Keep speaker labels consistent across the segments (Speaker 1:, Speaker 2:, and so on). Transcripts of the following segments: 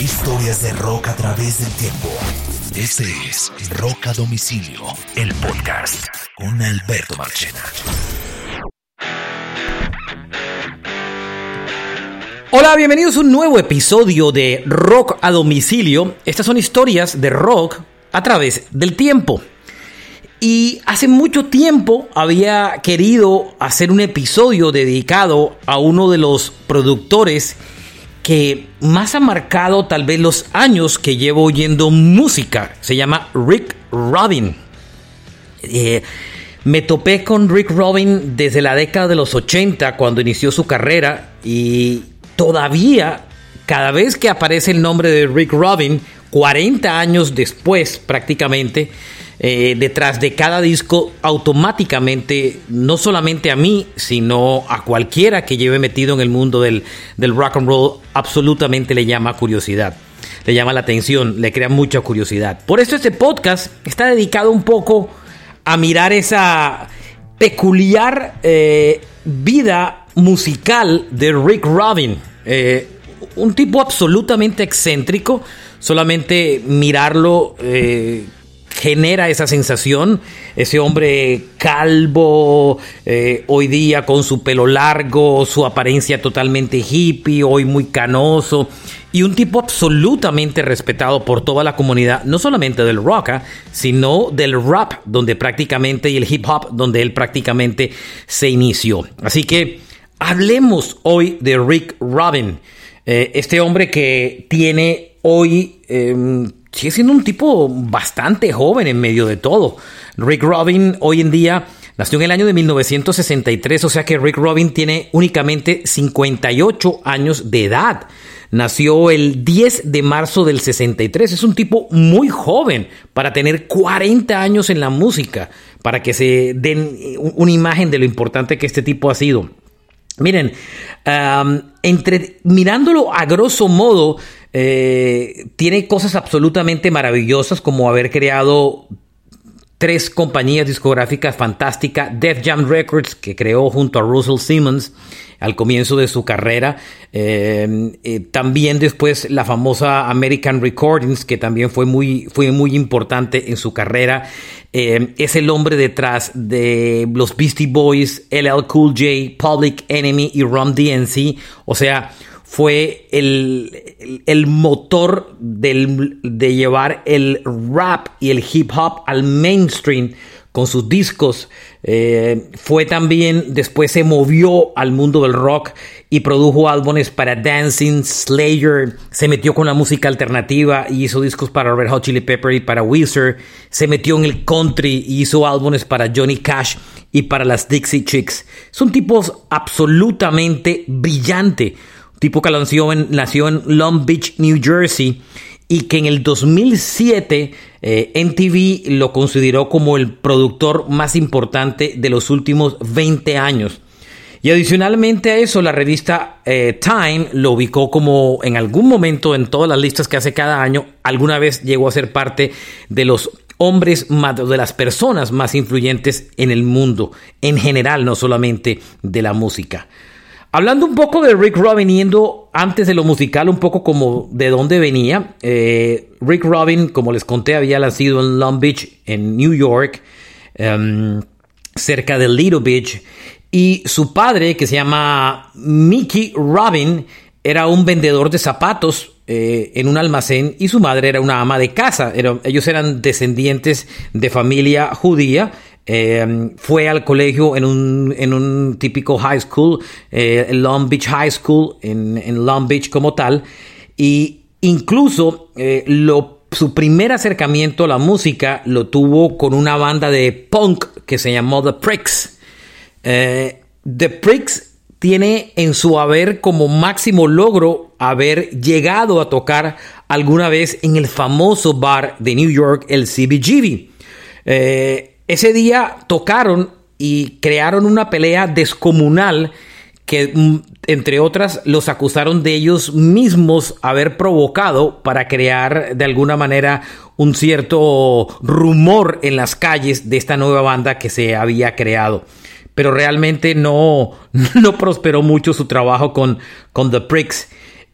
Speaker 1: Historias de rock a través del tiempo. Este es Rock a Domicilio, el podcast con Alberto Marchena.
Speaker 2: Hola, bienvenidos a un nuevo episodio de Rock a Domicilio. Estas son historias de rock a través del tiempo. Y hace mucho tiempo había querido hacer un episodio dedicado a uno de los productores que más ha marcado tal vez los años que llevo oyendo música. Se llama Rick Robin. Eh, me topé con Rick Robin desde la década de los 80 cuando inició su carrera y todavía cada vez que aparece el nombre de Rick Robin, 40 años después prácticamente, eh, detrás de cada disco automáticamente, no solamente a mí, sino a cualquiera que lleve metido en el mundo del, del rock and roll, absolutamente le llama curiosidad, le llama la atención, le crea mucha curiosidad. Por eso este podcast está dedicado un poco a mirar esa peculiar eh, vida musical de Rick Robin. Eh, un tipo absolutamente excéntrico, solamente mirarlo genera esa sensación. Ese hombre calvo, eh, hoy día con su pelo largo, su apariencia totalmente hippie, hoy muy canoso. Y un tipo absolutamente respetado por toda la comunidad, no solamente del rock, ¿ah? sino del rap, donde prácticamente, y el hip hop, donde él prácticamente se inició. Así que hablemos hoy de Rick Robin, eh, este hombre que tiene hoy em, sigue siendo un tipo bastante joven en medio de todo. Rick Robin hoy en día nació en el año de 1963, o sea que Rick Robin tiene únicamente 58 años de edad. Nació el 10 de marzo del 63. Es un tipo muy joven para tener 40 años en la música, para que se den una imagen de lo importante que este tipo ha sido. Miren, entre mirándolo a grosso modo, eh, tiene cosas absolutamente maravillosas como haber creado tres compañías discográficas fantásticas, Def Jam Records, que creó junto a Russell Simmons al comienzo de su carrera, eh, eh, también después la famosa American Recordings, que también fue muy, fue muy importante en su carrera, es el hombre detrás de los Beastie Boys, LL Cool J, Public Enemy y Rum DNC, o sea, fue el, motor de llevar el rap y el hip hop al mainstream con sus discos. Eh, fue también, después se movió al mundo del rock y produjo álbumes para Dancing, Slayer, se metió con la música alternativa y hizo discos para Red Hot Chili Pepper y para Weezer, se metió en el country y hizo álbumes para Johnny Cash y para las Dixie Chicks. Son tipos absolutamente brillante tipo que nació en, nació en Long Beach, New Jersey, y que en el 2007 eh, NTV lo consideró como el productor más importante de los últimos 20 años. Y adicionalmente a eso, la revista eh, Time lo ubicó como en algún momento en todas las listas que hace cada año, alguna vez llegó a ser parte de los hombres más, de las personas más influyentes en el mundo, en general, no solamente de la música. Hablando un poco de Rick Robin, yendo antes de lo musical, un poco como de dónde venía. Eh, Rick Robin, como les conté, había nacido en Long Beach, en New York, em, cerca de Little Beach. Y su padre, que se llama Mickey Robin, era un vendedor de zapatos eh, en un almacén y su madre era una ama de casa. ellos eran descendientes de familia judía Em, fue al colegio en un, en un típico high school, eh, Long Beach High School, en, en, Long Beach como tal, y incluso eh, su primer acercamiento a la música lo tuvo con una banda de punk que se llamó The Pricks. Eh, The Pricks tiene en su haber como máximo logro haber llegado a tocar alguna vez en el famoso bar de New York, el CBGB. Ese día tocaron y crearon una pelea descomunal que, mm, entre otras, los acusaron de ellos mismos haber provocado para crear de alguna manera un cierto rumor en las calles de esta nueva banda que se había creado. Pero realmente no, no prosperó mucho su trabajo con, con The Pricks.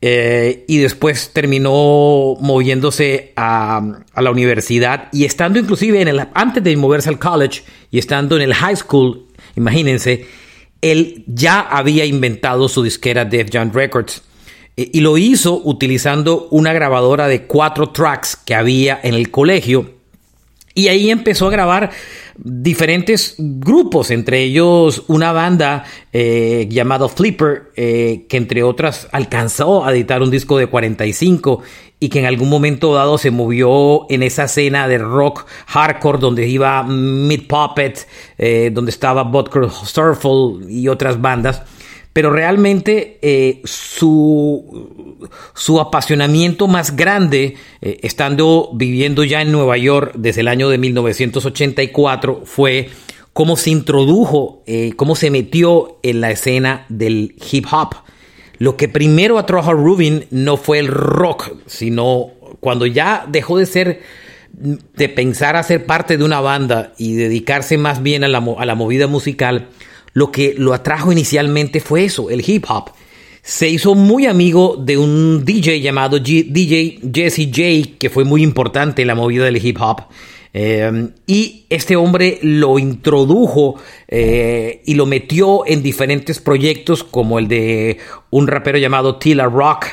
Speaker 2: Eh, y después terminó moviéndose a, la universidad y estando inclusive en el, antes de moverse al college y estando en el high school, imagínense, él ya había inventado su disquera Def Jam Records. Eh, y lo hizo utilizando una grabadora de cuatro tracks que había en el colegio y ahí empezó a grabar diferentes grupos, entre ellos una banda eh, llamada Flipper, eh, que entre otras alcanzó a editar un disco de 45 y que en algún momento dado se movió en esa escena de rock hardcore donde iba Mid Puppet, eh, donde estaba Butker Surfle y otras bandas pero realmente eh, su, su, apasionamiento más grande, eh, estando viviendo ya en Nueva York desde el año de 1984, fue cómo se introdujo, eh, cómo se metió en la escena del hip hop. Lo que primero atrajo a Rubin no fue el rock, sino cuando ya dejó de ser de pensar a ser parte de una banda y dedicarse más bien a la, a la movida musical, lo que lo atrajo inicialmente fue eso, el hip hop. Se hizo muy amigo de un DJ llamado DJ Jesse J, que fue muy importante en la movida del hip hop. Eh, y este hombre lo introdujo eh, y lo metió en diferentes proyectos como el de un rapero llamado Tila Rock,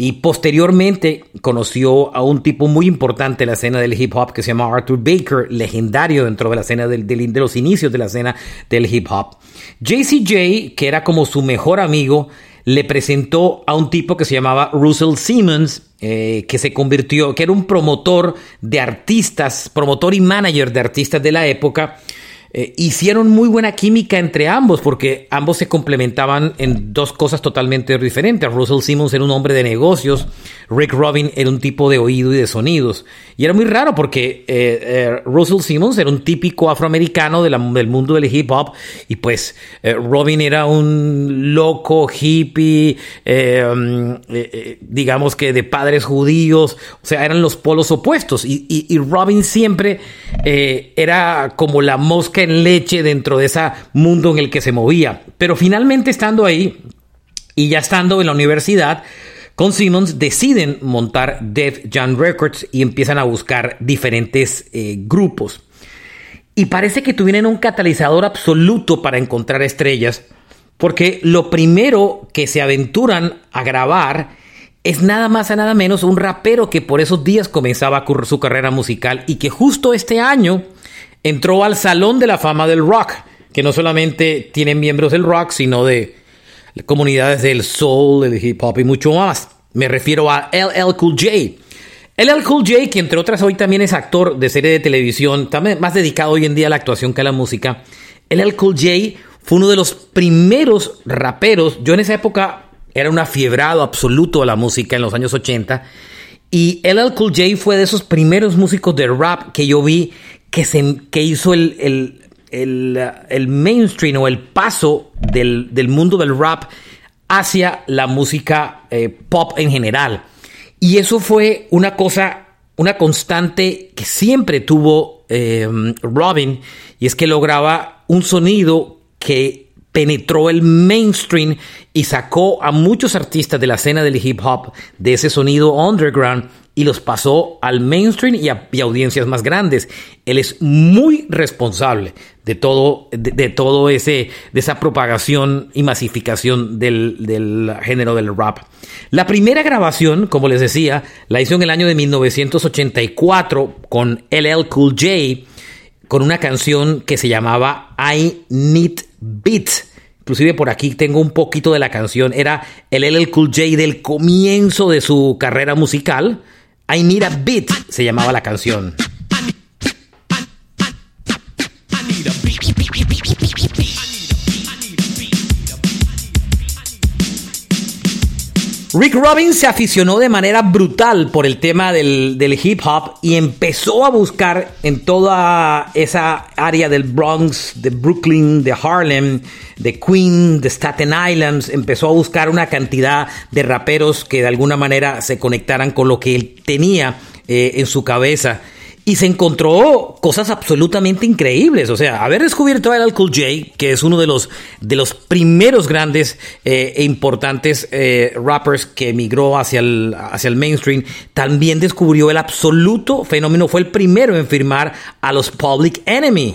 Speaker 2: y posteriormente conoció a un tipo muy importante en la escena del hip hop que se llama Arthur Baker, legendario dentro de la escena del, de los inicios de la escena del hip hop. JCJ, que era como su mejor amigo, le presentó a un tipo que se llamaba Russell Simmons, eh, que se convirtió, que era un promotor de artistas, promotor y manager de artistas de la época, eh, hicieron muy buena química entre ambos porque ambos se complementaban en dos cosas totalmente diferentes. Russell Simmons era un hombre de negocios, Rick Rubin era un tipo de oído y de sonidos. Y era muy raro porque eh, eh, Russell Simmons era un típico afroamericano del mundo del hip hop y pues Robin era un loco hippie, mm, digamos que de padres judíos, o sea, eran los polos opuestos. Y, y Robin siempre era como la mosca en leche dentro de ese mundo en el que se movía. Pero finalmente estando ahí y ya estando en la universidad, con Simmons deciden montar Def Jam Records y empiezan a buscar diferentes eh, grupos. Y parece que tuvieron un catalizador absoluto para encontrar estrellas, porque lo primero que se aventuran a grabar es nada más a nada menos un rapero que por esos días comenzaba su carrera musical y que justo este año entró al Salón de la Fama del Rock, que no solamente tiene miembros del rock, sino de comunidades del soul, del hip hop y mucho más. Me refiero a LL Cool J. LL Cool J, que entre otras hoy también es actor de serie de televisión, también más dedicado hoy en día a la actuación que a la música. LL Cool J fue uno de los primeros raperos. Yo en esa época era un afiebrado absoluto a la música en los años 80. Y LL Cool J fue de esos primeros músicos de rap que yo vi que, se, que hizo el, el, mainstream o el paso del, mundo del rap hacia la música eh, pop en general. Y eso fue una cosa, una constante que siempre tuvo eh, Robin, y es que lograba un sonido que penetró el mainstream y sacó a muchos artistas de la escena del hip hop de ese sonido underground y los pasó al mainstream y a, audiencias más grandes. Él es muy responsable de todo, de, todo ese, de esa propagación y masificación del, del, género del rap. La primera grabación, como les decía, la hizo en el año de 1984 con LL Cool J, con una canción que se llamaba I Need Beat. Inclusive por aquí tengo un poquito de la canción. Era el LL Cool J del comienzo de su carrera musical I Need a Beat se llamaba la canción. Rick Rubin se aficionó de manera brutal por el tema del, hip hop y empezó a buscar en toda esa área del Bronx, de Brooklyn, de Harlem, de Queens, de Staten Island, empezó a buscar una cantidad de raperos que de alguna manera se conectaran con lo que él tenía eh, en su cabeza. Y se encontró cosas absolutamente increíbles. O sea, haber descubierto El Cool J, que es uno de los, de los primeros grandes eh, e importantes eh, rappers que emigró hacia el, hacia el mainstream, también descubrió el absoluto fenómeno. Fue el primero en firmar a los Public Enemy.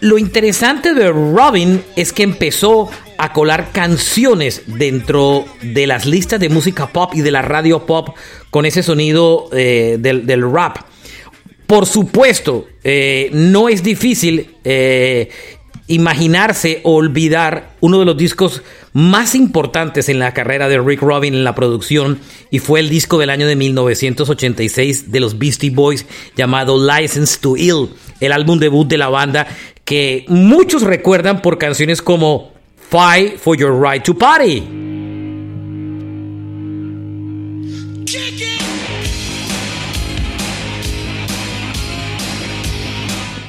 Speaker 2: lo interesante de Robin es que empezó a colar canciones dentro de las listas de música pop y de la radio pop con ese sonido eh, del, rap. Por supuesto, eh, no es difícil eh, imaginarse o olvidar uno de los discos más importantes en la carrera de Rick Rubin en la producción y fue el disco del año de 1986 de los Beastie Boys llamado License to Ill, el álbum debut de la banda que muchos recuerdan por canciones como Fight for Your Right to Party.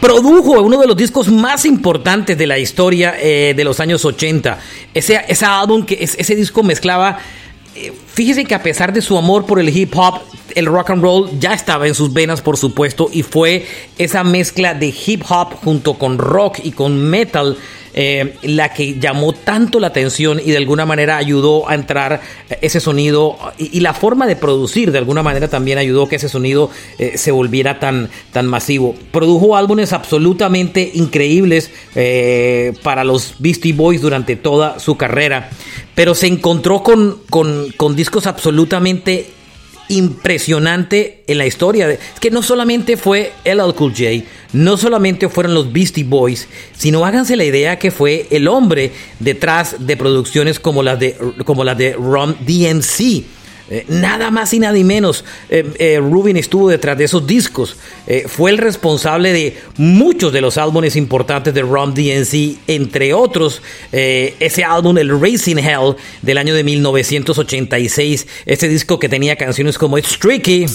Speaker 2: produjo uno de los discos más importantes de la historia eh, de los años 80. Ese, álbum, que, ese disco mezclaba eh, fíjese que a pesar de su amor por el hip hop, el rock and roll ya estaba en sus venas, por supuesto, y fue esa mezcla de hip hop junto con rock y con metal eh, la que llamó tanto la atención y de alguna manera ayudó a entrar ese sonido y, la forma de producir de alguna manera también ayudó que ese sonido eh, se volviera tan, tan masivo. Produjo álbumes absolutamente increíbles eh, para los Beastie Boys durante toda su carrera, pero se encontró con, con, con discos absolutamente impresionante en la historia. Es que no solamente fue LL Cool J, no solamente fueron los Beastie Boys, sino háganse la idea que fue el hombre detrás de producciones como las de, como las de Ron DNC eh, nada más y nada menos, eh, eh, Rubin estuvo detrás de esos discos. fue el responsable de muchos de los álbumes importantes de Rom DNC, entre otros ese álbum, el Racing Hell, del año de 1986. Ese disco que tenía canciones como It's Tricky.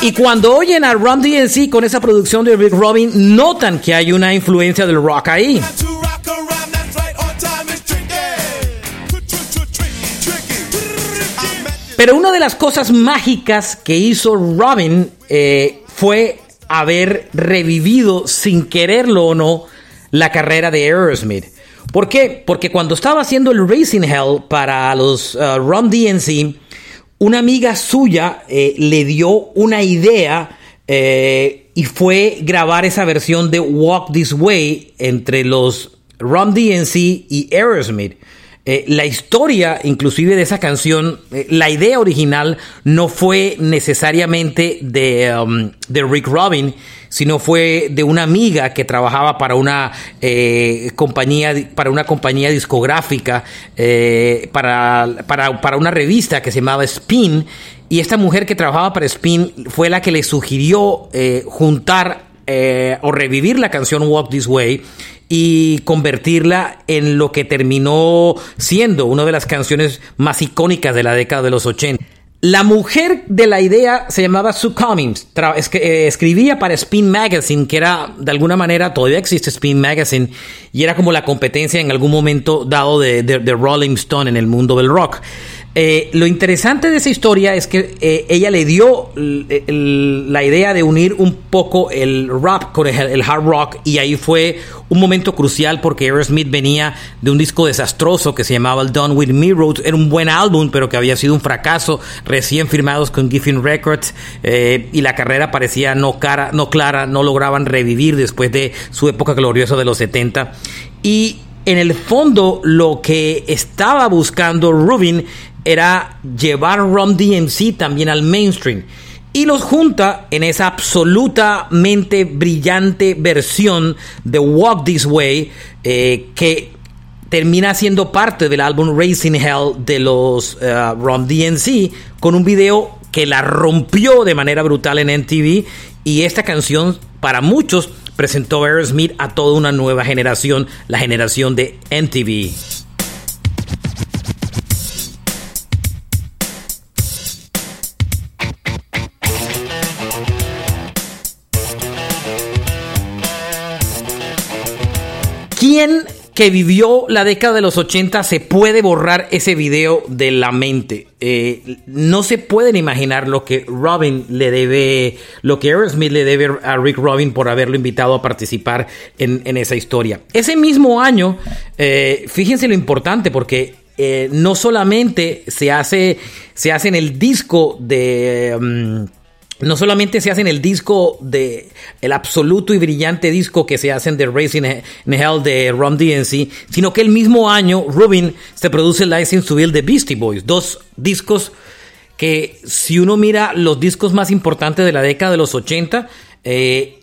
Speaker 2: Y cuando oyen a Rum DNC con esa producción de Rick Robin, notan que hay una influencia del rock ahí. Pero una de las cosas mágicas que hizo Robin eh, fue haber revivido, sin quererlo o no, la carrera de Aerosmith. ¿Por qué? Porque cuando estaba haciendo el Racing Hell para los uh, Rum DNC, una amiga suya eh, le dio una idea eh, y fue grabar esa versión de Walk This Way entre los Rum DNC y Aerosmith. Eh, la historia, inclusive de esa canción, la idea original no fue necesariamente de, um, de Rick Rubin, sino fue de una amiga que trabajaba para una eh, compañía, para una compañía discográfica, eh, para, para, una revista que se llamaba Spin. Y esta mujer que trabajaba para Spin fue la que le sugirió eh, juntar o revivir la canción Walk This Way y convertirla en lo que terminó siendo una de las canciones más icónicas de la década de los 80. La mujer de la idea se llamaba Sue Cummings. Eh, escribía para Spin Magazine, que era, de alguna manera, todavía existe Spin Magazine, y era como la competencia en algún momento dado de, de Rolling Stone en el mundo del rock. Eh, lo interesante de esa historia es que eh, ella le dio la idea de unir un poco el rap con el, hard rock y ahí fue un momento crucial porque Aerosmith venía de un disco desastroso que se llamaba el Done With Me Road. Era un buen álbum, pero que había sido un fracaso, recién firmados con Giffen Records eh, y la carrera parecía no, cara, no clara, no lograban revivir después de su época gloriosa de los 70. Y en el fondo lo que estaba buscando Rubin era llevar Rum DMC también al mainstream. y los junta en esa absolutamente brillante versión de Walk This Way eh, que termina siendo parte del álbum Racing Hell de los uh, Rom DNC con un video que la rompió de manera brutal en MTV y esta canción para muchos presentó Aerosmith a toda una nueva generación, la generación de MTV. ¿Quién que vivió la década de los 80 se puede borrar ese video de la mente? Eh, no se pueden imaginar lo que Robin le debe, lo que Aerosmith le debe a Rick Robin por haberlo invitado a participar en, esa historia. Ese mismo año, eh, fíjense lo importante porque eh, no solamente se hace, se hace en el disco de... Mm, no solamente se hacen el disco de el absoluto y brillante disco que se hacen de Racing Hell de Rom DNC, sino que el mismo año Rubin se produce License to Build de Beastie Boys, dos discos que si uno mira los discos más importantes de la década de los 80, eh,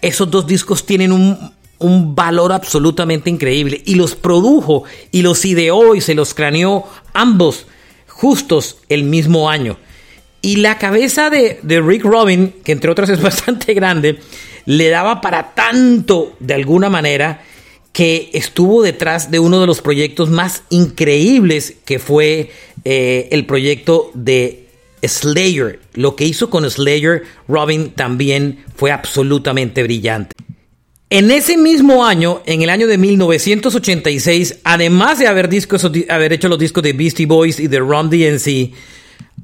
Speaker 2: esos dos discos tienen un, un valor absolutamente increíble y los produjo y los ideó y se los craneó ambos justos el mismo año. Y la cabeza de, Rick Robin, que entre otras es bastante grande, le daba para tanto de alguna manera que estuvo detrás de uno de los proyectos más increíbles que fue eh, el proyecto de Slayer. Lo que hizo con Slayer, Robin también fue absolutamente brillante. En ese mismo año, en el año de 1986, además de haber, discos, haber hecho los discos de Beastie Boys y de Ron DNC,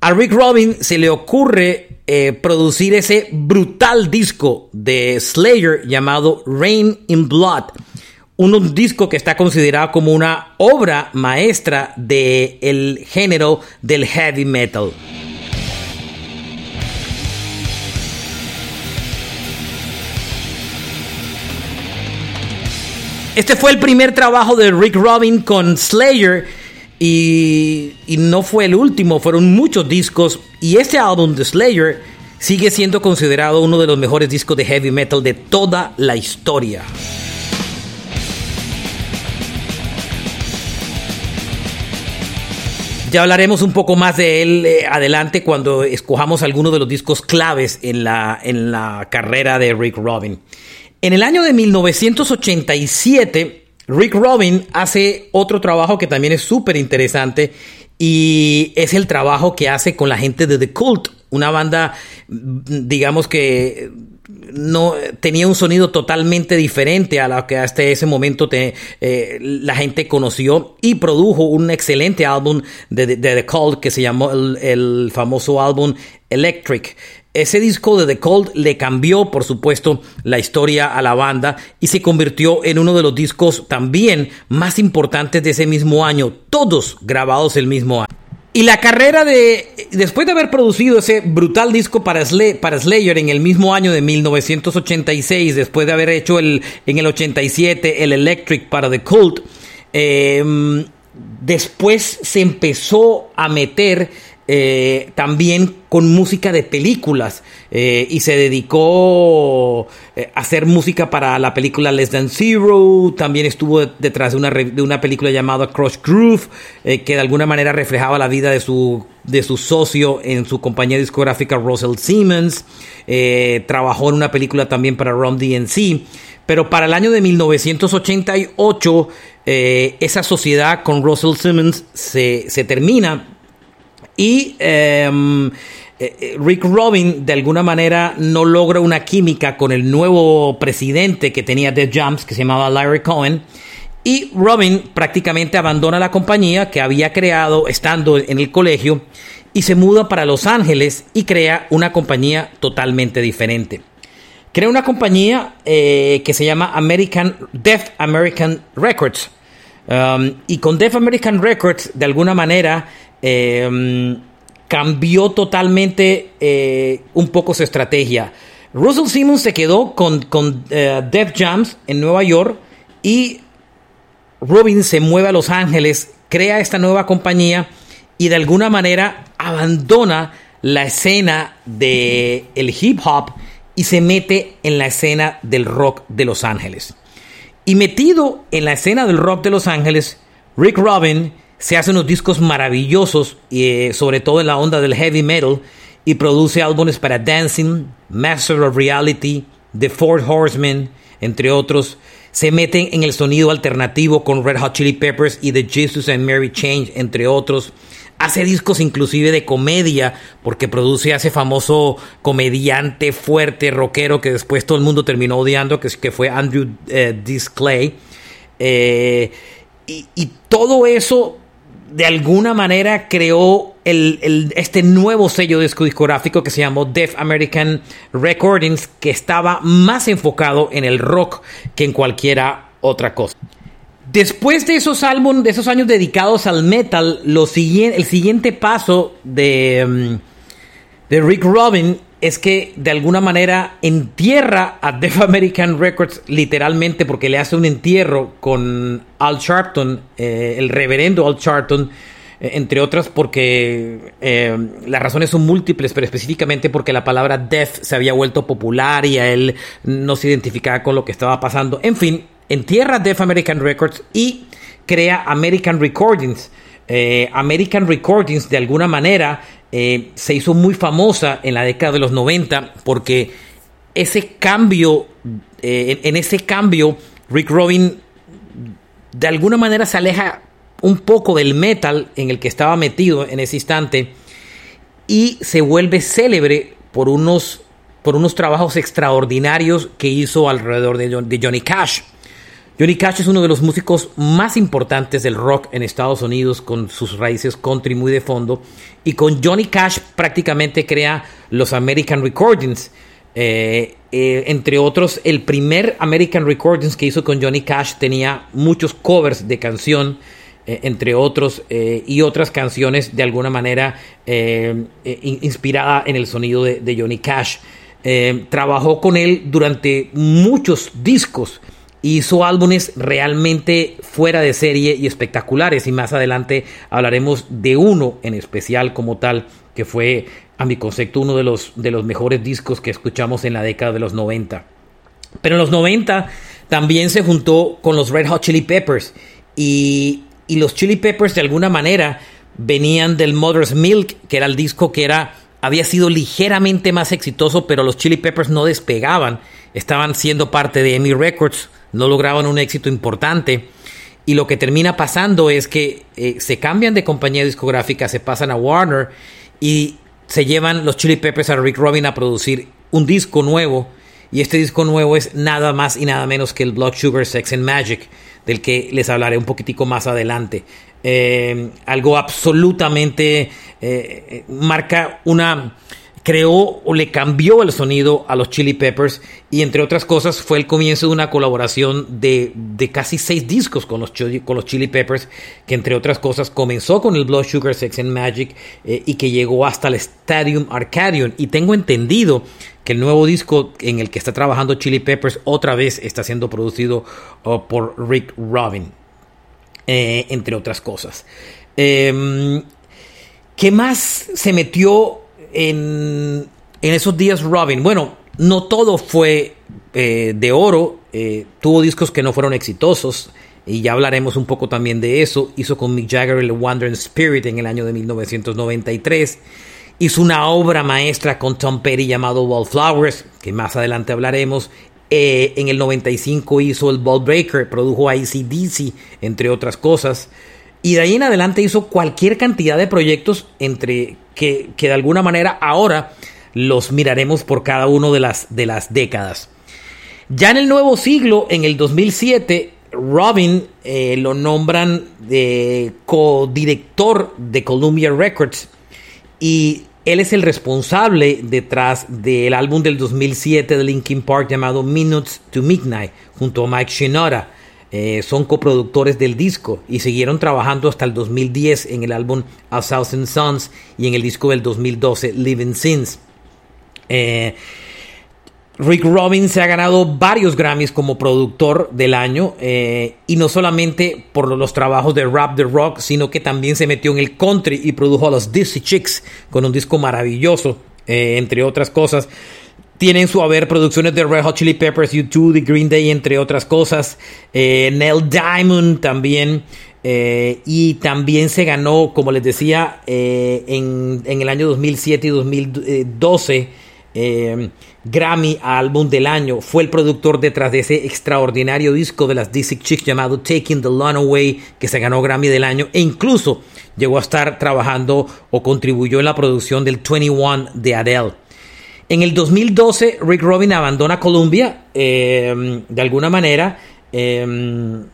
Speaker 2: a Rick Robin se le ocurre eh, producir ese brutal disco de Slayer llamado Rain in Blood. Un disco que está considerado como una obra maestra del género del heavy metal. Este fue el primer trabajo de Rick Robin con Slayer y, no fue el último, fueron muchos discos. Y este álbum de Slayer sigue siendo considerado uno de los mejores discos de heavy metal de toda la historia. Ya hablaremos un poco más de él eh, adelante cuando escojamos algunos de los discos claves en la, en la carrera de Rick Robin. En el año de 1987, Rick Robin hace otro trabajo que también es súper interesante y es el trabajo que hace con la gente de The Cult, una banda, digamos que no tenía un sonido totalmente diferente a lo que hasta ese momento eh, la gente conoció y produjo un excelente álbum de, The Cult que se llamó el famoso álbum Electric. Ese disco de The Cold le cambió, por supuesto, la historia a la banda y se convirtió en uno de los discos también más importantes de ese mismo año, todos grabados el mismo año. Y la carrera de, después de haber producido ese brutal disco para, Slayer en el mismo año de 1986, después de haber hecho el, en el 87 el Electric para The Cult, em, después se empezó a meter eh, también con música de películas eh, y se dedicó eh, a hacer música para la película Less Than Zero, también estuvo detrás de una, de una película llamada Crush Groove, que de alguna manera reflejaba la vida de su, de su socio en su compañía discográfica Russell Siemens, trabajó en una película también para Rom DNC, pero para el año de 1988 esa sociedad con Russell Siemens se, se termina y em, eh, eh, Rick Robin de alguna manera no logra una química con el nuevo presidente que tenía Dead Jumps, que se llamaba Larry Cohen. Y Robin prácticamente abandona la compañía que había creado estando en el colegio y se muda para Los Ángeles y crea una compañía totalmente diferente. Crea una compañía eh, que se llama American Deaf American Records. Um, y con Deaf American Records, de alguna manera, Em, cambió totalmente eh, un poco su estrategia. Russell Simmons se quedó con, con eh, Def Jams en Nueva York y Robin se mueve a Los Ángeles, crea esta nueva compañía y de alguna manera abandona la escena del el hip hop y se mete en la escena del rock de Los Ángeles. Y metido en la escena del rock de Los Ángeles, Rick Rubin se hace unos discos maravillosos, eh, sobre todo en la onda del heavy metal, y produce álbumes para Dancing, Master of Reality, The Four Horsemen, entre otros. Se meten en el sonido alternativo con Red Hot Chili Peppers y The Jesus and Mary Change, entre otros. Hace discos inclusive de comedia, porque produce a ese famoso comediante fuerte, rockero, que después todo el mundo terminó odiando, que, que fue Andrew eh, Disclay. Eh, y, y todo eso de alguna manera creó este nuevo sello discográfico que se llamó Def American Recordings, que estaba más enfocado en el rock que en cualquiera otra cosa. Después de esos álbumes, de esos años dedicados al metal, lo el siguiente paso de, mm, de Rick Rubin es que de alguna manera entierra a Def American Records literalmente porque le hace un entierro con Al Sharpton, eh, el reverendo Al Sharpton, eh, entre otras porque eh, las razones son múltiples, pero específicamente porque la palabra Def se había vuelto popular y a él no se identificaba con lo que estaba pasando. En fin, entierra Def American Records y crea American Recordings. American Recordings de alguna manera eh, se hizo muy famosa en la década de los 90 porque ese cambio, eh, en ese cambio, Rick Rubin de alguna manera se aleja un poco del metal en el que estaba metido en ese instante y se vuelve célebre por unos, por unos trabajos extraordinarios que hizo alrededor de Johnny Cash. Johnny Cash es uno de los músicos más importantes del rock en Estados Unidos con sus raíces country muy de fondo y con Johnny Cash prácticamente crea los American Recordings. Eh, eh, entre otros, el primer American Recordings que hizo con Johnny Cash tenía muchos covers de canción, eh, entre otros, y otras canciones de alguna manera inspirada en el sonido de, de Johnny Cash. trabajó con él durante muchos discos hizo álbumes realmente fuera de serie y espectaculares. Y más adelante hablaremos de uno en especial como tal que fue a mi concepto uno de los, de los mejores discos que escuchamos en la década de los 90. Pero en los 90 también se juntó con los Red Hot Chili Peppers y, y los Chili Peppers de alguna manera venían del Mother's Milk, que era el disco que era había sido ligeramente más exitoso, pero los Chili Peppers no despegaban, estaban siendo parte de EMI Records, no lograban un éxito importante. Y lo que termina pasando es que eh, se cambian de compañía discográfica, se pasan a Warner y se llevan los Chili Peppers a Rick Rubin a producir un disco nuevo. Y este disco nuevo es nada más y nada menos que el Blood Sugar Sex and Magic, del que les hablaré un poquitico más adelante. Eh, algo absolutamente eh, marca una creó o le cambió el sonido a los Chili Peppers y entre otras cosas fue el comienzo de una colaboración de, de casi seis discos con los, con los Chili Peppers que entre otras cosas comenzó con el Blood Sugar Sex and Magic eh, y que llegó hasta el Stadium Arcadium y tengo entendido que el nuevo disco en el que está trabajando Chili Peppers otra vez está siendo producido oh, por Rick Rubin eh, entre otras cosas. Em, ¿Qué más se metió en, esos días Robin? Bueno, no todo fue eh, de oro, eh, tuvo discos que no fueron exitosos y ya hablaremos un poco también de eso. Hizo con Mick Jagger el Wandering Spirit en el año de 1993. Hizo una obra maestra con Tom Petty llamado Wallflowers, que más adelante hablaremos. Eh, en el 95 hizo el Ball Breaker, produjo ACDC, entre otras cosas. Y de ahí en adelante hizo cualquier cantidad de proyectos entre que, de alguna manera ahora los miraremos por cada uno de las, de las décadas. Ya en el nuevo siglo, en el 2007, Robin eh, lo nombran de codirector de Columbia Records y él es el responsable detrás del álbum del 2007 de Linkin Park llamado Minutes to Midnight junto a Mike Shinoda. Eh, son coproductores del disco y siguieron trabajando hasta el 2010 en el álbum A Thousand Suns y en el disco del 2012 Living Sins. Eh, Rick Rubin se ha ganado varios Grammys como productor del año eh, y no solamente por los trabajos de rap de rock, sino que también se metió en el country y produjo a los Dizzy Chicks con un disco maravilloso, entre otras cosas. Tiene en su haber producciones de Red Hot Chili Peppers, U2, The Green Day, entre otras cosas. Eh, Neil Diamond también. y también se ganó, como les decía, en, en, el año 2007 y 2012 eh, Grammy Álbum del Año. Fue el productor detrás de ese extraordinario disco de las DC Chicks llamado Taking the Lawn Away, que se ganó Grammy del Año e incluso llegó a estar trabajando o contribuyó en la producción del 21 de Adele. En el 2012, Rick Rubin abandona Columbia eh, de alguna manera. Eh,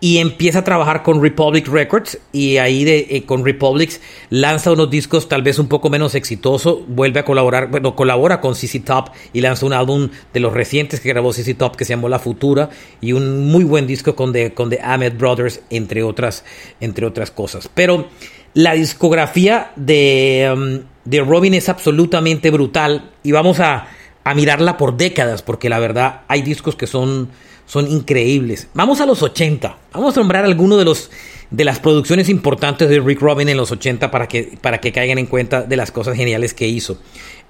Speaker 2: y empieza a trabajar con Republic Records y ahí de, eh, con Republic lanza unos discos tal vez un poco menos exitosos, vuelve a colaborar, bueno, colabora con CC Top y lanza un álbum de los recientes que grabó CC Top que se llamó La Futura y un muy buen disco con The, con The Ahmed Brothers entre otras, entre otras cosas. Pero la discografía de, um, de Robin es absolutamente brutal y vamos a, a mirarla por décadas porque la verdad hay discos que son son increíbles. Vamos a los 80. Vamos a nombrar algunos de los de las producciones importantes de Rick Rubin en los 80 para que, para que caigan en cuenta de las cosas geniales que hizo.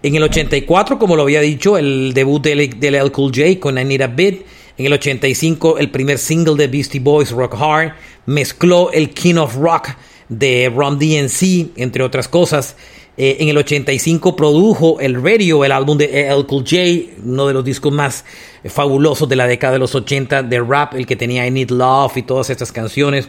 Speaker 2: En el 84, como lo había dicho, el debut de LL Cool J con I Need a Bit. En el 85, el primer single de Beastie Boys, Rock Hard. Mezcló el King of Rock de Ron DNC, entre otras cosas. Eh, en el 85 produjo el Radio, el álbum de LL Cool J, uno de los discos más fabulosos de la década de los 80 de rap, el que tenía I Need Love y todas estas canciones.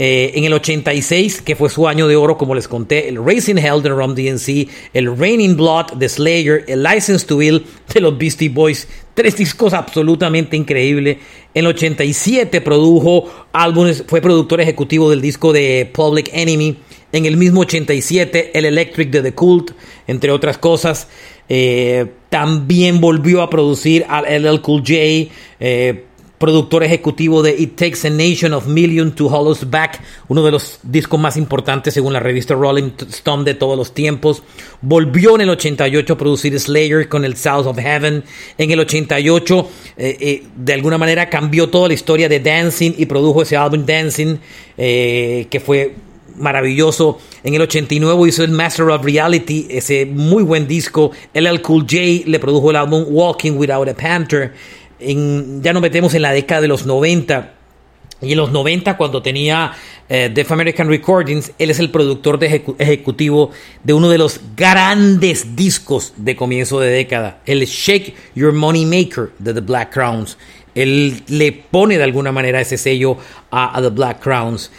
Speaker 2: Eh, en el 86, que fue su año de oro, como les conté, el Racing Hell de Rum DNC, el Raining Blood de Slayer, el License to Ill de los Beastie Boys, tres discos absolutamente increíbles. En el 87 produjo álbumes, fue productor ejecutivo del disco de Public Enemy. En el mismo 87, el Electric de The Cult, entre otras cosas. Eh, también volvió a producir al LL Cool J, eh, productor ejecutivo de It Takes a Nation of Million to Hold Us Back, uno de los discos más importantes según la revista Rolling Stone de todos los tiempos. Volvió en el 88 a producir Slayer con el South of Heaven. En el 88, eh, de alguna manera, cambió toda la historia de Dancing y produjo ese álbum Dancing, que fue maravilloso. En el 89 hizo el Master of Reality, ese muy buen disco. LL Cool J le produjo el álbum Walking Without a Panther. Ya nos metemos en la década de los 90. Y en los 90, cuando tenía eh, Def American Recordings, él es el productor ejecutivo de uno de los grandes discos de comienzo de década, el Shake Your Money Maker de The Black Crowns. Él le pone de alguna manera ese sello a The Black Crowns.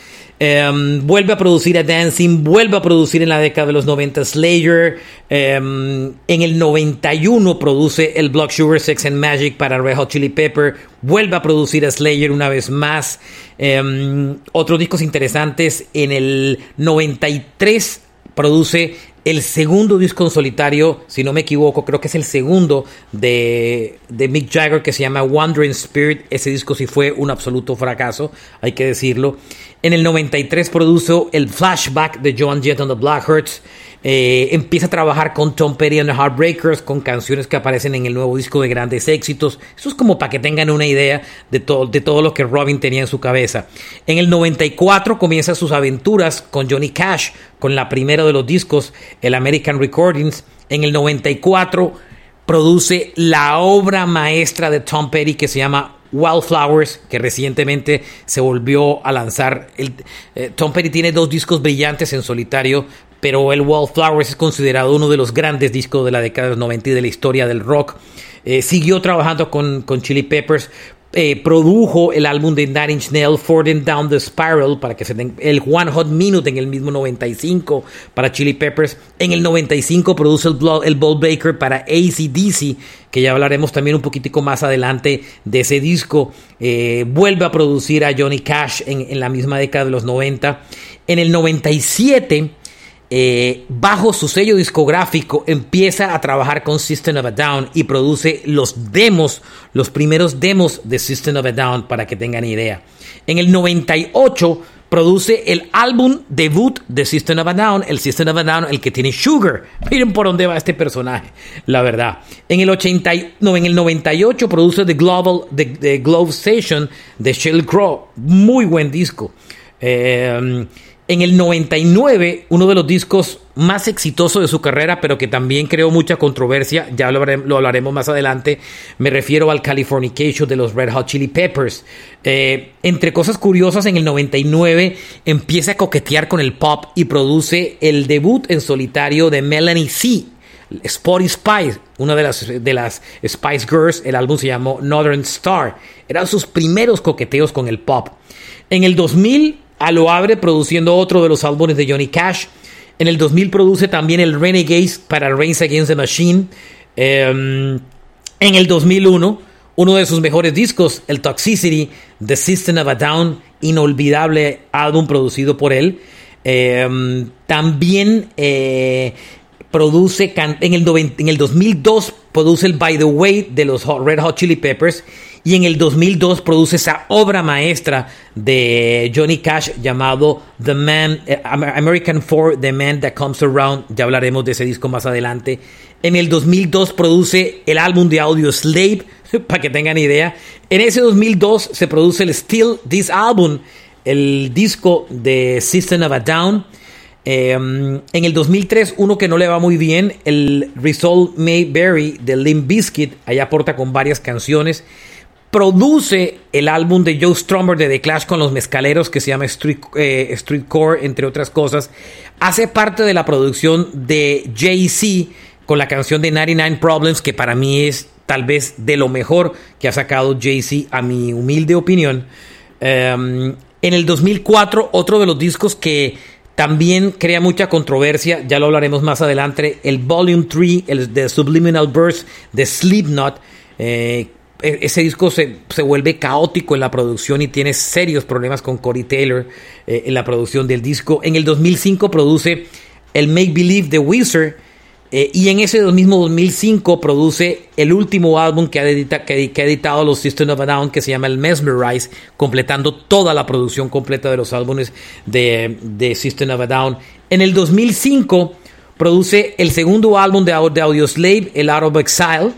Speaker 2: Em, vuelve a producir a Dancing, vuelve a producir en la década de los 90 Slayer. Em, en el 91 produce el Block Sugar Sex and Magic para Red Hot Chili Pepper. Vuelve a producir a Slayer una vez más. Em, otros discos interesantes. En el 93 produce el segundo disco en solitario, si no me equivoco, creo que es el segundo de, Mick Jagger que se llama Wandering Spirit. Ese disco sí fue un absoluto fracaso, hay que decirlo. En el 93 produjo el flashback de Joan Jett on the Blackhearts. Eh, empieza a trabajar con Tom Petty and the Heartbreakers, con canciones que aparecen en el nuevo disco de grandes éxitos. Eso es como para que tengan una idea de, todo, de todo lo que Robin tenía en su cabeza. En el 94 comienza sus aventuras con Johnny Cash, con la primera de los discos, el American Recordings. En el 94 produce la obra maestra de Tom Petty que se llama Wildflowers, que recientemente se volvió a lanzar. Eh, Tom Petty tiene dos discos brillantes en solitario, pero el Wildflowers es considerado uno de los grandes discos de la década de los 90 y de la historia del rock. Eh, siguió trabajando con, con Chili Peppers, eh, produjo el álbum de Nine Inch Nails, Fording Down the Spiral, para que se den el One Hot Minute en el mismo 95 para Chili Peppers. En el 95 produce el, el Ball Baker para ACDC, que ya hablaremos también un poquitico más adelante de ese disco. Eh, vuelve a producir a Johnny Cash en, en la misma década de los 90. En el 97 eh, bajo su sello discográfico empieza a trabajar con System of a Down y produce los demos, los primeros demos de System of a Down para que tengan idea. En el 98 produce el álbum debut de System of a Down, el System of a Down, el que tiene Sugar. Miren por dónde va este personaje, la verdad. En el, 80, no, en el 98 produce The Global, The, Glove Station de Sheryl. Muy buen disco. Eh, en el 99, uno de los discos más exitosos de su carrera, pero que también creó mucha controversia, ya lo, hablaremos más adelante, me refiero al Californication de los Red Hot Chili Peppers. Eh, entre cosas curiosas, en el 99 empieza a coquetear con el pop y produce el debut en solitario de Melanie C. Spotty Spice, una de las, de las Spice Girls, el álbum se llamó Northern Star. Eran sus primeros coqueteos con el pop. En el 2000 a lo abre produciendo otro de los álbumes de Johnny Cash. En el 2000 produce también el Renegades para Reigns Against the Machine. Em, en el 2001, uno de sus mejores discos, el Toxicity, The System of a Down, inolvidable álbum producido por él. Em, también eh, produce, en el, en el 2002 produce el By the Way de los Red Hot Chili Peppers y en el 2002 produce esa obra maestra de Johnny Cash llamado The Man, eh, American For The Man That Comes Around. Ya hablaremos de ese disco más adelante. En el 2002 produce el álbum de audio Slave, para que tengan idea. En ese 2002 se produce el Still This Album, el disco de System of a Down. Em, en el 2003, uno que no le va muy bien, el Resolve Mayberry de Limp Bizkit, allá aporta con varias canciones produce el álbum de Joe Strummer de The Clash con los mezcaleros que se llama Street, eh, Street Core, entre otras cosas. Hace parte de la producción de Jay-Z con la canción de 99 Problems, que para mí es tal vez de lo mejor que ha sacado Jay-Z, a mi humilde opinión. Em, en el 2004, otro de los discos que también crea mucha controversia, ya lo hablaremos más adelante, el Volume 3, el de Subliminal Burst de Slipknot, eh, ese disco se, vuelve caótico en la producción y tiene serios problemas con Corey Taylor eh, en la producción del disco. En el 2005 produce el Make Believe de Wizard eh, y en ese mismo 2005 produce el último álbum que ha, editado los System of a Down que se llama el Mesmerize, completando toda la producción completa de los álbumes de, de System of a Down. En el 2005 produce el segundo álbum de, de Audioslave, el Out of Exile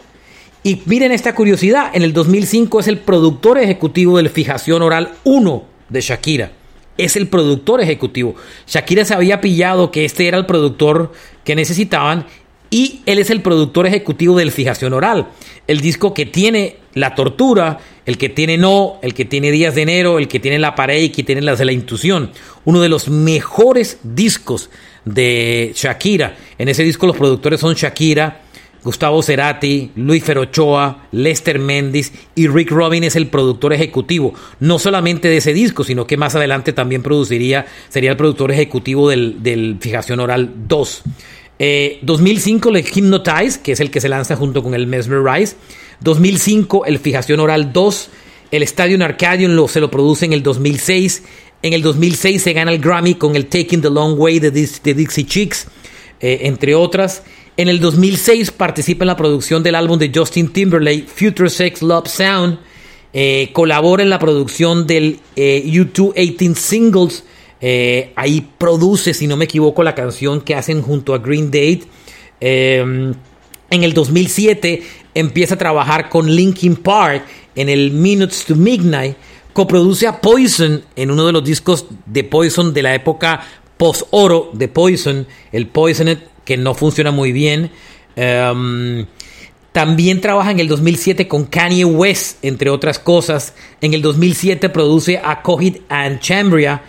Speaker 2: y miren esta curiosidad, en el 2005 es el productor ejecutivo del Fijación Oral 1 de Shakira. Es el productor ejecutivo. Shakira se había pillado que este era el productor que necesitaban y él es el productor ejecutivo del Fijación Oral. El disco que tiene La Tortura, el que tiene No, el que tiene Días de Enero, el que tiene La Pared y que tiene Las de la Intuición. Uno de los mejores discos de Shakira. En ese disco los productores son Shakira, Gustavo Cerati, Luis Ferochoa, Lester Méndez y Rick Robin es el productor ejecutivo, no solamente de ese disco, sino que más adelante también produciría, sería el productor ejecutivo del, Fijación Oral 2. 2005 el Hypnotize, que es el que se lanza junto con el Mesmerize. 2005 el Fijación Oral 2. El Stadium Arcadium lo, se lo produce en el 2006. En el 2006 se gana el Grammy con el Taking the Long Way de, Dixie Chicks, eh, entre otras. En el 2006 participa en la producción del álbum de Justin Timberlake, Future Sex Love Sound. Eh, colabora en la producción del eh, U2 18 Singles. Ahí produce, si no me equivoco, la canción que hacen junto a Green Day. en el 2007 empieza a trabajar con Linkin Park en el Minutes to Midnight. Coproduce a Poison en uno de los discos de Poison de la época post-oro de Poison, el Poisoned que no funciona muy bien. Em, también trabaja en el 2007 con Kanye West, entre otras cosas. En el 2007 produce a Cohit and Chambria.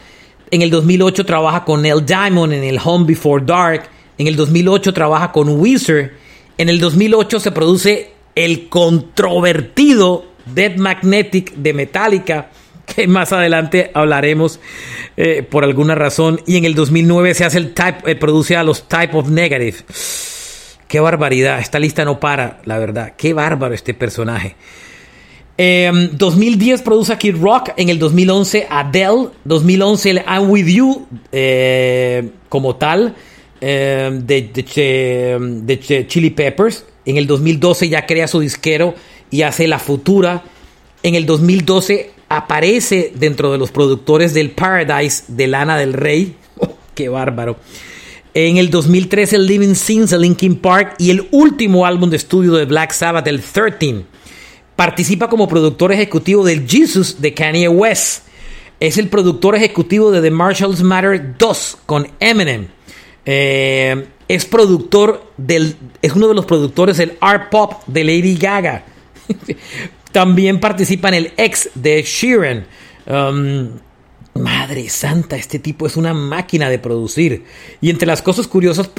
Speaker 2: En el 2008 trabaja con Neil Diamond en el Home Before Dark. En el 2008 trabaja con Wizard. En el 2008 se produce el controvertido Dead Magnetic de Metallica más adelante hablaremos eh, por alguna razón. Y en el 2009 se hace el type, eh, produce a los Type of Negative. Qué barbaridad, esta lista no para, la verdad. Qué bárbaro este personaje. 2010 em, produce a Kid Rock, en el 2011 Adele, 2011 el I'm With You eh, como tal em, de, de, Chili Peppers, en el 2012 ya crea su disquero y hace La Futura, en el 2012 aparece dentro de los productores del Paradise de Lana del Rey. ¡Qué bárbaro! En el 2013 el Living Scenes de Linkin Park y el último álbum de estudio de Black Sabbath, el 13. Participa como productor ejecutivo del Jesus de Kanye West. Es el productor ejecutivo de The Marshalls Matter 2 con Eminem. Eh, es productor del. Es uno de los productores del art pop de Lady Gaga. También participa en el ex de Sheeran. Um, Madre santa, este tipo es una máquina de producir. Y entre las cosas curiosas,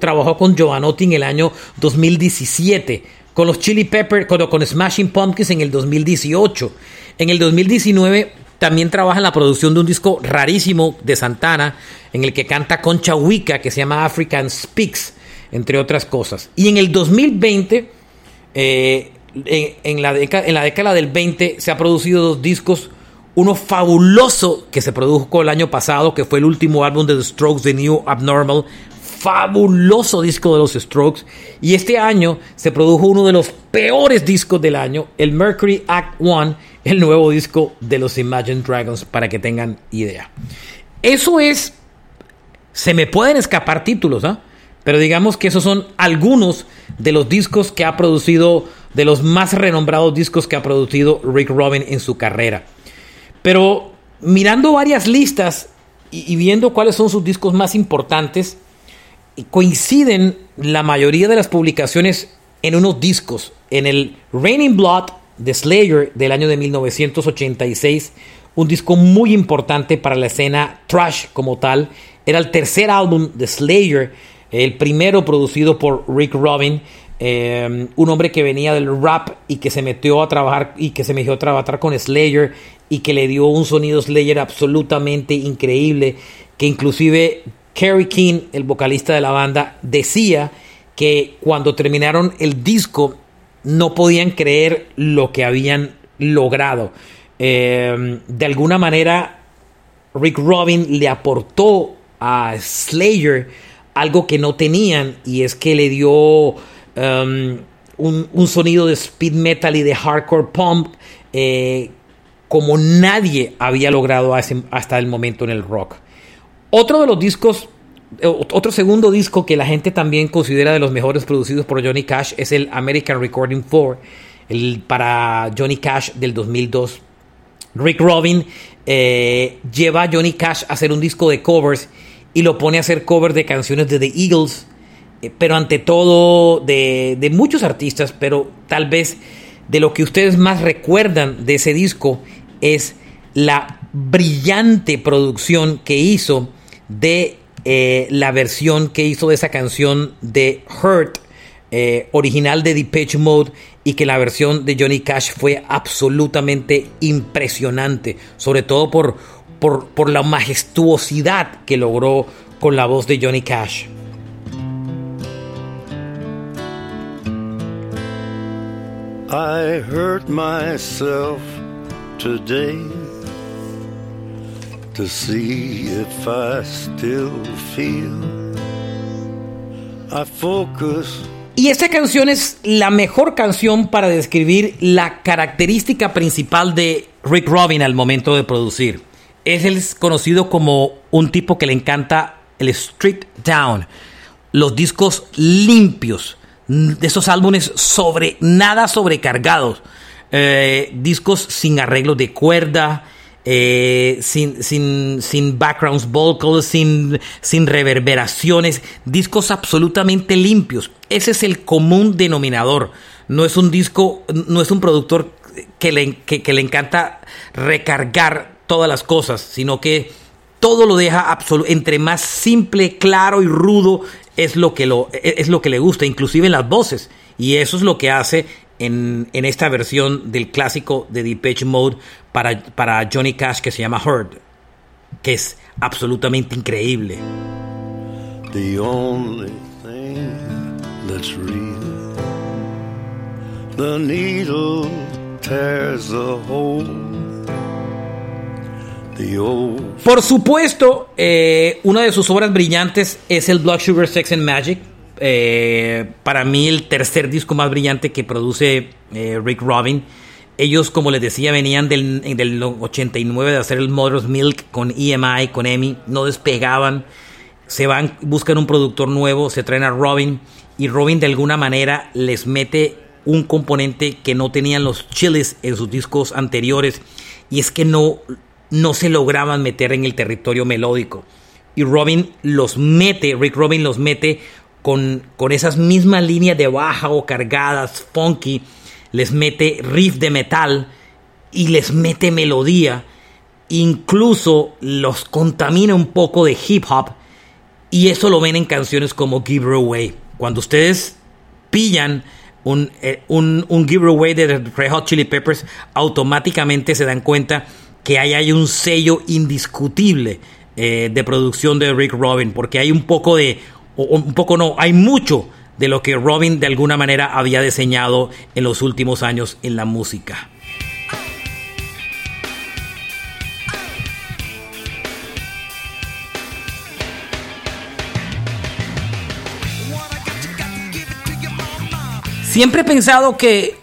Speaker 2: trabajó con Giovanotti en el año 2017, con los Chili Peppers, con, con Smashing Pumpkins en el 2018. En el 2019 también trabaja en la producción de un disco rarísimo de Santana, en el que canta Concha Wicca, que se llama African Speaks, entre otras cosas. Y en el 2020, eh, en, la en la década del 20, se ha producido dos discos uno fabuloso que se produjo el año pasado, que fue el último álbum de The Strokes, The New Abnormal. Fabuloso disco de los Strokes. Y este año se produjo uno de los peores discos del año, el Mercury Act One, el nuevo disco de los Imagine Dragons, para que tengan idea. Eso es. Se me pueden escapar títulos, ¿ah? Pero digamos que esos son algunos de los discos que ha producido, de los más renombrados discos que ha producido Rick Robin en su carrera. Pero mirando varias listas y, viendo cuáles son sus discos más importantes, coinciden la mayoría de las publicaciones en unos discos. En el Raining Blood de Slayer del año de 1986, un disco muy importante para la escena trash como tal. Era el tercer álbum de Slayer, el primero producido por Rick Rubin, eh, un hombre que venía del rap y que se metió a trabajar y que se metió a trabajar con Slayer y que le dio un sonido Slayer absolutamente increíble, que inclusive Kerry King, el vocalista de la banda, decía que cuando terminaron el disco no podían creer lo que habían logrado. Eh, de alguna manera, Rick Robin le aportó a Slayer algo que no tenían y es que le dio um, un, sonido de speed metal y de hardcore pump eh, como nadie había logrado hasta el momento en el rock. Otro de los discos, eh, otro segundo disco que la gente también considera de los mejores producidos por Johnny Cash es el American Recording 4, el para Johnny Cash del 2002. Rick Robin eh, lleva a Johnny Cash a hacer un disco de covers y lo pone a hacer covers de canciones de The Eagles, eh, pero ante todo de, de muchos artistas, pero tal vez de lo que ustedes más recuerdan de ese disco es la brillante producción que hizo de eh, la versión que hizo de esa canción de Hurt, eh, original de Depeche Mode, y que la versión de Johnny Cash fue absolutamente impresionante, sobre todo por, por, por la majestuosidad que logró con la voz de Johnny Cash. I hurt myself today to see if I still feel. I focus. Y esta canción es la mejor canción para describir la característica principal de Rick Rubin al momento de producir. Es el conocido como un tipo que le encanta el street down, los discos limpios, de esos álbumes sobre nada sobrecargados eh, discos sin arreglo de cuerda, eh, sin, sin, sin, backgrounds vocals, sin, sin reverberaciones, discos absolutamente limpios. Ese es el común denominador. No es un disco, no es un productor que le, que, le encanta recargar todas las cosas, sino que todo lo deja entre más simple, claro y rudo es lo que lo es lo que le gusta, inclusive en las voces. Y eso es lo que hace en, en esta versión del clásico de Depeche Mode para, para Johnny Cash que se llama Hurt, que es absolutamente increíble. The only thing that's real, the needle tears a hole. Por supuesto, eh, una de sus obras brillantes es el Blood Sugar Sex and Magic, eh, para mí el tercer disco más brillante que produce eh, Rick Robin. Ellos, como les decía, venían del, del 89 de hacer el Mother's Milk con EMI, con EMI, no despegaban. Se van, buscan un productor nuevo, se traen a Robin. Y Robin de alguna manera les mete un componente que no tenían los chiles en sus discos anteriores. Y es que no, no se lograban meter en el territorio melódico. Y Robin los mete, Rick Robin los mete con, con esas mismas líneas de baja o cargadas, funky, les mete riff de metal y les mete melodía, incluso los contamina un poco de hip hop y eso lo ven en canciones como Give Her Away. Cuando ustedes pillan un, eh, un, un Give Her Away de Red Hot Chili Peppers, automáticamente se dan cuenta que ahí hay un sello indiscutible eh, de producción de Rick Robin, porque hay un poco de, un poco no, hay mucho de lo que Robin de alguna manera había diseñado en los últimos años en la música. Siempre he pensado que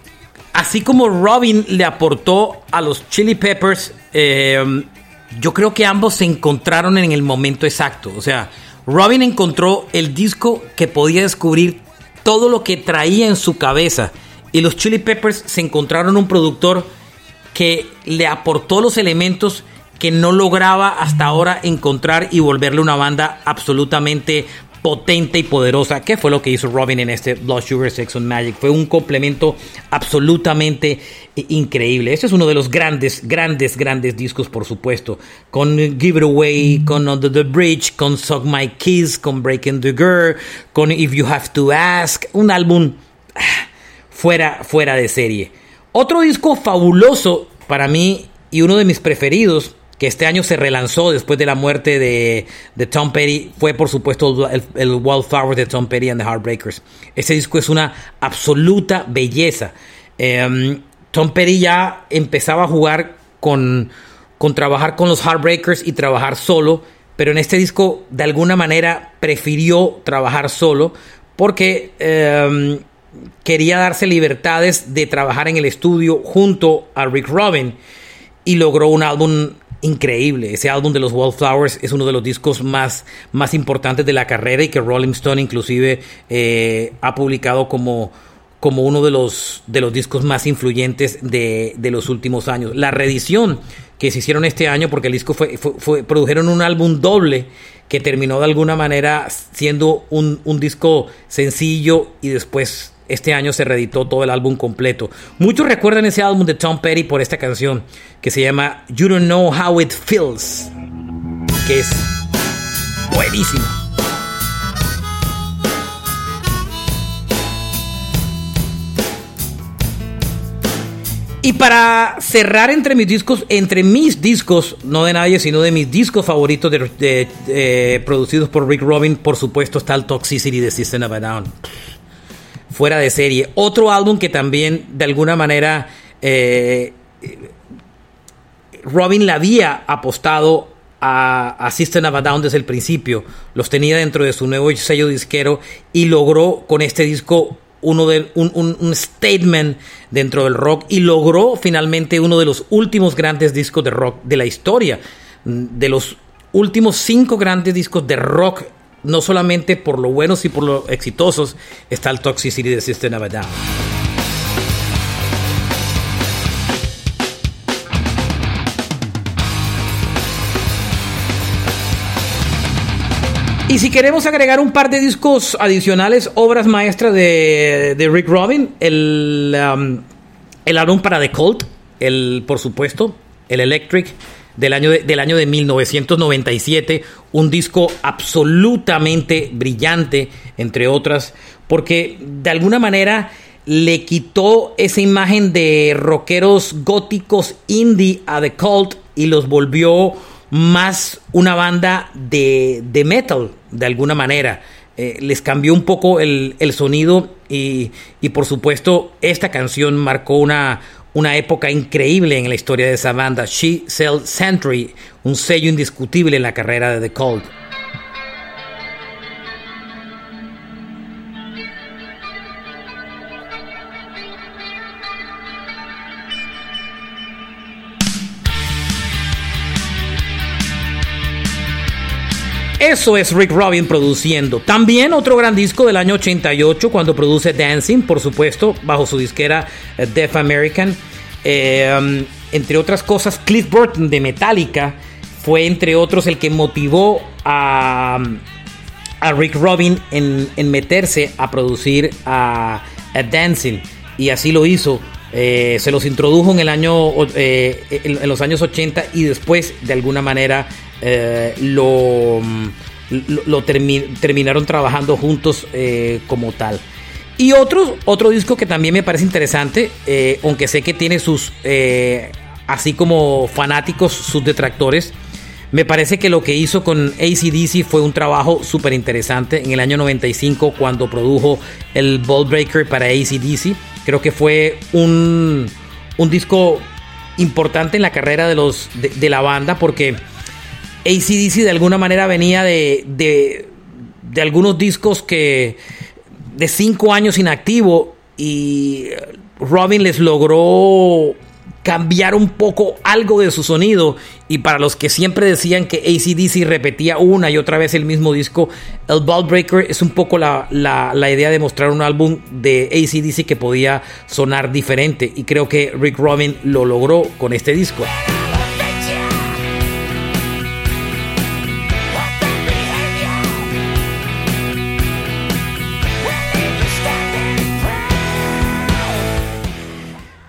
Speaker 2: así como Robin le aportó a los Chili Peppers, eh, yo creo que ambos se encontraron en el momento exacto. O sea, Robin encontró el disco que podía descubrir todo lo que traía en su cabeza. Y los Chili Peppers se encontraron un productor que le aportó los elementos que no lograba hasta ahora encontrar y volverle una banda absolutamente potente y poderosa, que fue lo que hizo Robin en este Blood Sugar Sex and Magic. Fue un complemento absolutamente increíble. Este es uno de los grandes, grandes, grandes discos, por supuesto. Con Give It Away, con Under the Bridge, con Suck My Kiss, con Breaking the Girl, con If You Have to Ask. Un álbum ah, fuera, fuera de serie. Otro disco fabuloso para mí y uno de mis preferidos que este año se relanzó después de la muerte de, Tom Petty, fue por supuesto el, el, Wildflower de Tom Petty and the Heartbreakers. Ese disco es una absoluta belleza. Em, Tom Petty ya empezaba a jugar con, con trabajar con los Heartbreakers y trabajar solo, pero en este disco de alguna manera prefirió trabajar solo porque em, quería darse libertades de trabajar en el estudio junto a Rick Robin y logró un álbum increíble. Ese álbum de los Wallflowers es uno de los discos más, más importantes de la carrera y que Rolling Stone inclusive eh, ha publicado como, como uno de los, de los discos más influyentes de, los últimos años. La reedición que se hicieron este año, porque el disco fue, fue, produjeron un álbum doble que terminó de alguna manera siendo un, un disco sencillo y después este año se reeditó todo el álbum completo. Muchos recuerdan ese álbum de Tom Petty por esta canción que se llama You Don't Know How It Feels, que es buenísimo. Y para cerrar entre mis discos, entre mis discos, no de nadie, sino de mis discos favoritos de, producidos por Rick Robin, por supuesto está el Toxicity de System of a Down fuera de serie. Otro álbum que también de alguna manera eh, Robin le había apostado a, a System of a Down desde el principio. Los tenía dentro de su nuevo sello disquero y logró con este disco uno de, un, un, statement dentro del rock y logró finalmente uno de los últimos grandes discos de rock de la historia. De los últimos cinco grandes discos de rock no solamente por lo buenos y por lo exitosos, está el Toxicity de System of. Y si queremos agregar un par de discos adicionales, obras maestras de, Rick Robin, el, um, el álbum para The Cult, el, por supuesto, el Electric, del año de, del año de 1997, un disco absolutamente brillante, entre otras, porque de alguna manera le quitó esa imagen de rockeros góticos indie a The Cult y los volvió más una banda de, de metal, de alguna manera. Eh, les cambió un poco el, el sonido y, y, por supuesto esta canción marcó una, una época increíble en la historia de esa banda, She Sell Century, un sello indiscutible en la carrera de The Cold. Eso es Rick Rubin produciendo. También otro gran disco del año 88 cuando produce Dancing, por supuesto, bajo su disquera eh, Def American. Eh, um, entre otras cosas, Cliff Burton de Metallica fue entre otros el que motivó a, a Rick Rubin en, meterse a producir a, Dancing. Y así lo hizo. Eh, se los introdujo en el año en, los años 80 y después de alguna manera eh, lo, lo, terminaron trabajando juntos eh, como tal. Y otro, otro disco que también me parece interesante, eh, aunque sé que tiene sus, así como fanáticos, sus detractores, me parece que lo que hizo con ACDC fue un trabajo súper interesante en el año 95 cuando produjo el Ball Breaker para ACDC. Creo que fue un, un disco importante en la carrera de, los, de la banda porque ACDC de alguna manera venía de, de, algunos discos que de cinco años inactivo y Robin les logró cambiar un poco algo de su sonido y para los que siempre decían que ACDC repetía una y otra vez el mismo disco, el Ball Breaker es un poco la, la idea de mostrar un álbum de ACDC que podía sonar diferente y creo que Rick Robin lo logró con este disco.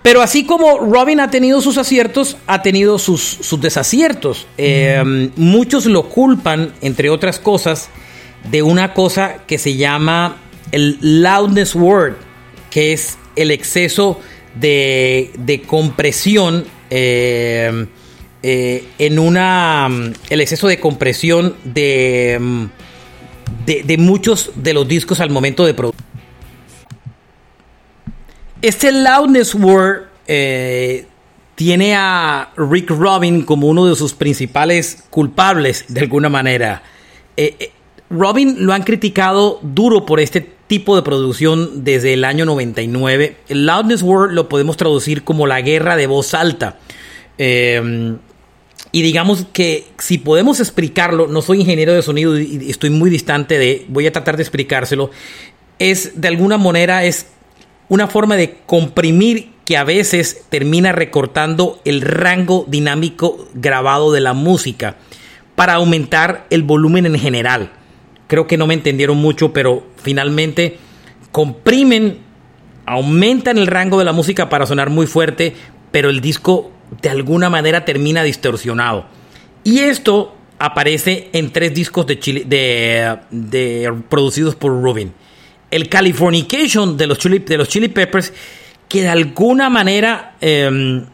Speaker 2: Pero así como Robin ha tenido sus aciertos, ha tenido sus, desaciertos. Eh, muchos lo culpan, entre otras cosas, de una cosa que se llama el loudness word, que es el exceso de, compresión eh, eh, en una. el exceso de compresión de, de, de muchos de los discos al momento de producir. Este Loudness Word eh, tiene a Rick Robin como uno de sus principales culpables, de alguna manera. Eh, eh, Robin lo han criticado duro por este tipo de producción desde el año 99. El Loudness Word lo podemos traducir como la guerra de voz alta. y digamos que si podemos explicarlo, no soy ingeniero de sonido y estoy muy distante de, voy a tratar de explicárselo, es de alguna manera es una forma de comprimir que a veces termina recortando el rango dinámico grabado de la música para aumentar el volumen en general. Creo que no me entendieron mucho, pero finalmente comprimen, aumentan el rango de la música para sonar muy fuerte, pero el disco de alguna manera termina distorsionado. Y esto aparece en tres discos de, de producidos por Rubin el Californication de los Chili, de los chili Peppers, que de alguna manera em,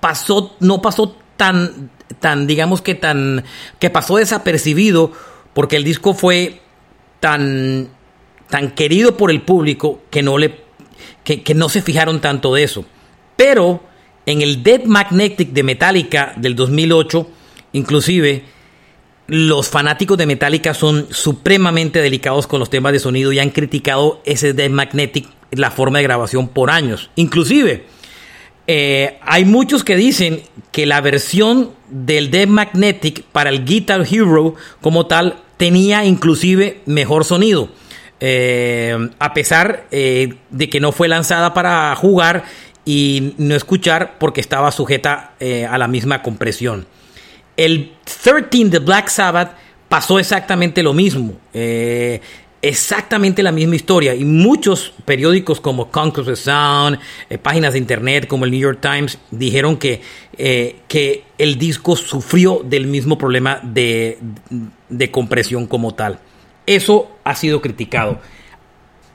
Speaker 2: pasó, no pasó tan, tan, digamos que tan, que pasó desapercibido, porque el disco fue tan, tan querido por el público que no le, que, que no se fijaron tanto de eso. Pero en el Dead Magnetic de Metallica del 2008, inclusive, los fanáticos de Metallica son supremamente delicados con los temas de sonido y han criticado ese Dead Magnetic, la forma de grabación por años. Inclusive, eh, hay muchos que dicen que la versión del Dead Magnetic para el Guitar Hero como tal tenía inclusive mejor sonido. Eh, a pesar eh, de que no fue lanzada para jugar y no escuchar porque estaba sujeta a la misma compresión. El 13 de Black Sabbath pasó exactamente lo mismo. Eh, exactamente la misma historia. Y muchos periódicos como Conquer the Sound, eh, páginas de internet como el New York Times, dijeron que, eh, que el disco sufrió del mismo problema de, de compresión como tal. Eso ha sido criticado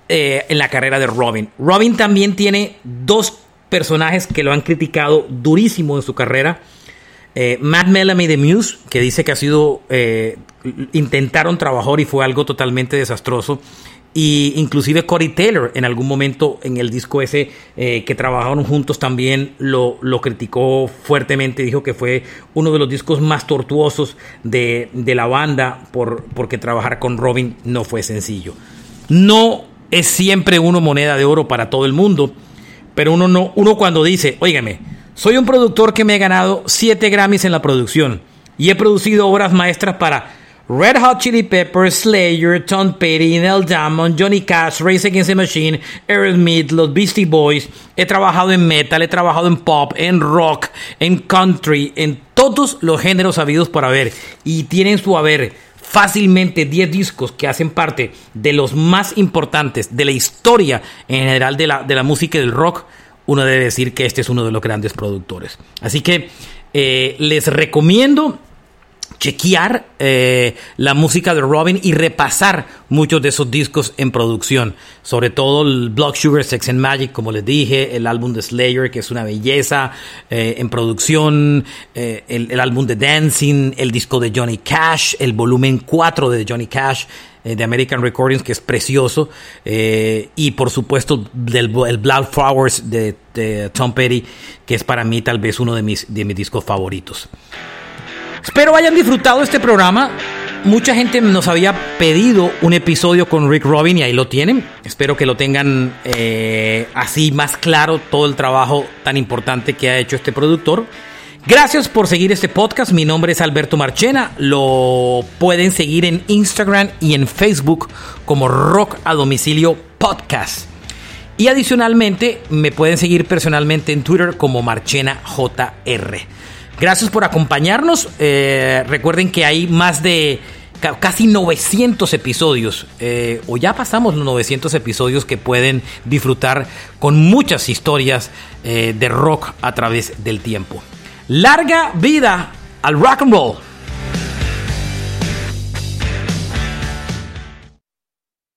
Speaker 2: en la carrera de Robin. Robin también tiene dos personajes que lo han criticado durísimo en su carrera. Eh, Matt Bellamy de Muse, que dice que ha sido, eh, intentaron trabajar y fue algo totalmente desastroso. Y inclusive Corey Taylor en algún momento en el disco ese eh, que trabajaron juntos también lo, lo, criticó fuertemente, dijo que fue uno de los discos más tortuosos de, de la banda por, porque trabajar con Robin no fue sencillo. No es siempre uno moneda de oro para todo el mundo, pero uno, no, uno cuando dice, óigame, soy un productor que me he ganado 7 Grammys en la producción y he producido obras maestras para Red Hot Chili Peppers, Slayer, Tom Petty, Neil Diamond, Johnny Cash, Race Against the Machine, Aerosmith, los Beastie Boys. He trabajado en metal, he trabajado en pop, en rock, en country, en todos los géneros habidos por haber. Y tienen su haber fácilmente 10 discos que hacen parte de los más importantes de la historia en general de la, de la música y del rock. Uno debe decir que este es uno de los grandes productores. Así que eh, les recomiendo chequear eh, la música de Robin y repasar muchos de esos discos en producción. Sobre todo el Block Sugar Sex and Magic, como les dije, el álbum de Slayer, que es una belleza eh, en producción, eh, el, álbum de Dancing, el disco de Johnny Cash, el volumen 4 de Johnny Cash de American Recordings, que es precioso, y por supuesto del, el Blood Flowers de, de, Tom Petty, que es para mí tal vez uno de mis, de mis discos favoritos. Espero hayan disfrutado este programa. Mucha gente nos había pedido un episodio con Rick Robin y ahí lo tienen. Espero que lo tengan eh, así más claro todo el trabajo tan importante que ha hecho este productor. Gracias por seguir este podcast. Mi nombre es Alberto Marchena. Lo pueden seguir en Instagram y en Facebook como Rock a Domicilio Podcast. Y adicionalmente me pueden seguir personalmente en Twitter como Marchena JR. Gracias por acompañarnos. Eh, recuerden que hay más de casi 900 episodios, eh, o ya pasamos los 900 episodios que pueden disfrutar con muchas historias eh, de rock a través del tiempo. Larga vida al rock and roll.